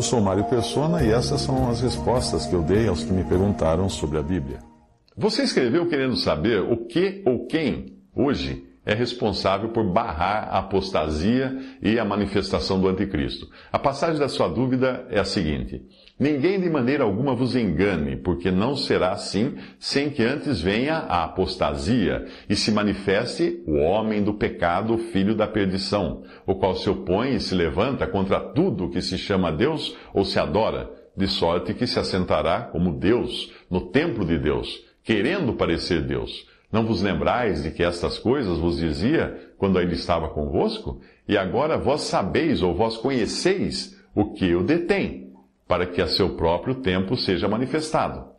Eu sou Mário Persona e essas são as respostas que eu dei aos que me perguntaram sobre a Bíblia. Você escreveu querendo saber o que ou quem hoje é responsável por barrar a apostasia e a manifestação do anticristo. A passagem da sua dúvida é a seguinte: Ninguém de maneira alguma vos engane, porque não será assim sem que antes venha a apostasia e se manifeste o homem do pecado, filho da perdição, o qual se opõe e se levanta contra tudo que se chama Deus ou se adora, de sorte que se assentará como Deus no templo de Deus, querendo parecer Deus. Não vos lembrais de que estas coisas vos dizia quando ainda estava convosco? E agora vós sabeis ou vós conheceis o que o detém, para que a seu próprio tempo seja manifestado.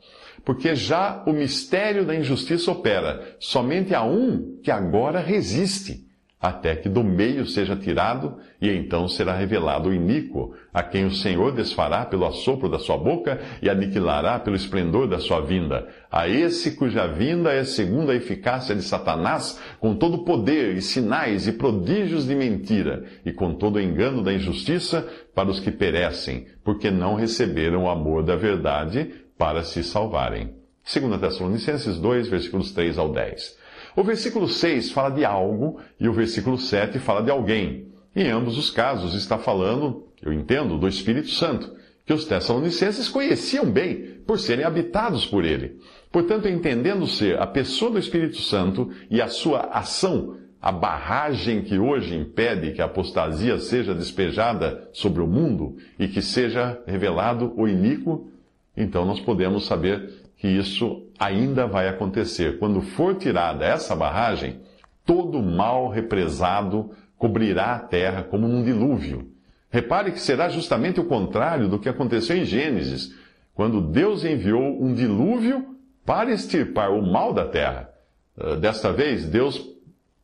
Porque já o mistério da injustiça opera, somente há um que agora resiste até que do meio seja tirado, e então será revelado o iníquo, a quem o Senhor desfará pelo assopro da sua boca e aniquilará pelo esplendor da sua vinda. A esse cuja vinda é segundo a eficácia de Satanás, com todo o poder e sinais e prodígios de mentira, e com todo o engano da injustiça para os que perecem, porque não receberam o amor da verdade para se salvarem. 2 Tessalonicenses 2, versículos 3 ao 10. O versículo 6 fala de algo e o versículo 7 fala de alguém. Em ambos os casos está falando, eu entendo, do Espírito Santo, que os Tessalonicenses conheciam bem por serem habitados por ele. Portanto, entendendo ser a pessoa do Espírito Santo e a sua ação, a barragem que hoje impede que a apostasia seja despejada sobre o mundo e que seja revelado o iníquo, então nós podemos saber que isso ainda vai acontecer. Quando for tirada essa barragem, todo o mal represado cobrirá a terra como num dilúvio. Repare que será justamente o contrário do que aconteceu em Gênesis, quando Deus enviou um dilúvio para extirpar o mal da terra. Ah, desta vez, Deus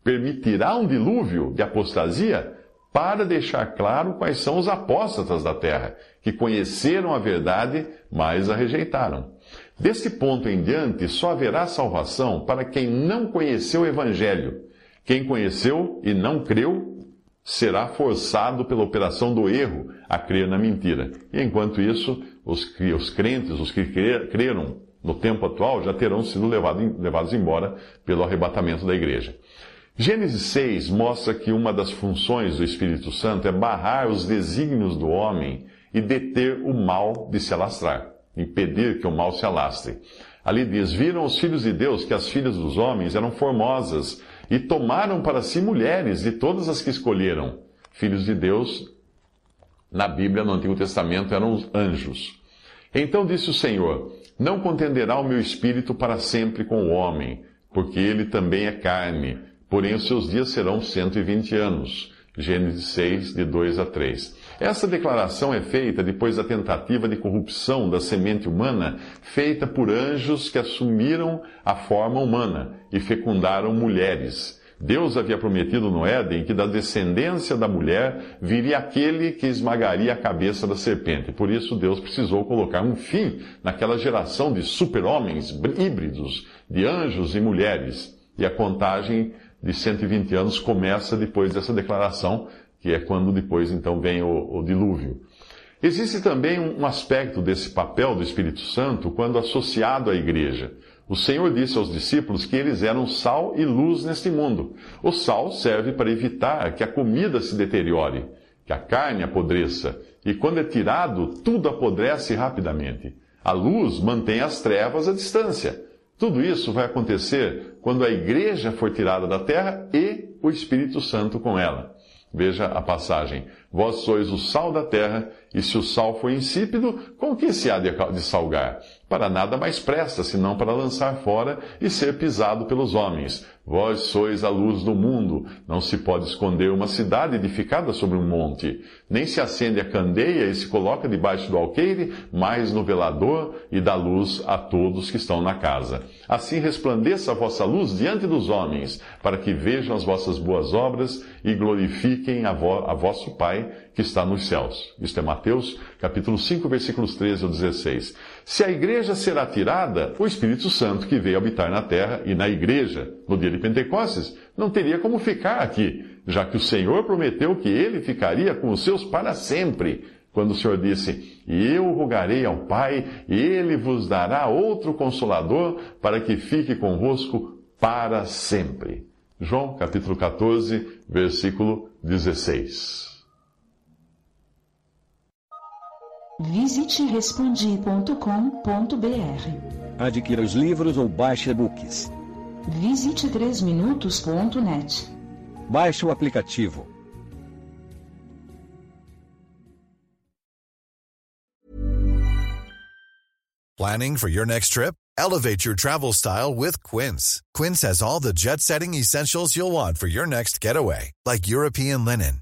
permitirá um dilúvio de apostasia para deixar claro quais são os apóstatas da terra, que conheceram a verdade, mas a rejeitaram. Desse ponto em diante, só haverá salvação para quem não conheceu o Evangelho. Quem conheceu e não creu será forçado pela operação do erro a crer na mentira. E enquanto isso, os, os crentes, os que creram no tempo atual, já terão sido levado, levados embora pelo arrebatamento da igreja. Gênesis 6 mostra que uma das funções do Espírito Santo é barrar os desígnios do homem e deter o mal de se alastrar impedir que o mal se alastre. Ali diz: Viram os filhos de Deus que as filhas dos homens eram formosas e tomaram para si mulheres de todas as que escolheram. Filhos de Deus, na Bíblia, no Antigo Testamento, eram os anjos. Então disse o Senhor: Não contenderá o meu espírito para sempre com o homem, porque ele também é carne, porém os seus dias serão cento e vinte anos. Gênesis 6, de 2 a 3. Essa declaração é feita depois da tentativa de corrupção da semente humana feita por anjos que assumiram a forma humana e fecundaram mulheres. Deus havia prometido no Éden que da descendência da mulher viria aquele que esmagaria a cabeça da serpente. Por isso, Deus precisou colocar um fim naquela geração de super-homens híbridos, de anjos e mulheres. E a contagem de 120 anos começa depois dessa declaração, que é quando depois então vem o, o dilúvio. Existe também um aspecto desse papel do Espírito Santo quando associado à igreja. O Senhor disse aos discípulos que eles eram sal e luz neste mundo. O sal serve para evitar que a comida se deteriore, que a carne apodreça, e quando é tirado, tudo apodrece rapidamente. A luz mantém as trevas à distância. Tudo isso vai acontecer quando a igreja for tirada da terra e o Espírito Santo com ela. Veja a passagem: Vós sois o sal da terra, E se o sal for insípido, com que se há de salgar? Para nada mais presta, senão para lançar fora e ser pisado pelos homens. Vós sois a luz do mundo. Não se pode esconder uma cidade edificada sobre um monte. Nem se acende a candeia e se coloca debaixo do alqueire, mas no velador e dá luz a todos que estão na casa. Assim resplandeça a vossa luz diante dos homens, para que vejam as vossas boas obras e glorifiquem a, vo a vosso Pai que está nos céus. Isto é Mateus, capítulo 5, versículos 13 ao 16. Se a igreja será tirada, o Espírito Santo que veio habitar na terra e na igreja no dia de Pentecostes não teria como ficar aqui, já que o Senhor prometeu que ele ficaria com os seus para sempre. Quando o Senhor disse: E eu rogarei ao Pai, e ele vos dará outro consolador para que fique convosco para sempre. João capítulo 14, versículo 16. Visite respondi.com.br. Adquira os livros ou baixe e-books. Visite 3minutos.net. Baixe o aplicativo. Planning for your next trip? Elevate your travel style with Quince. Quince has all the jet-setting essentials you'll want for your next getaway, like European linen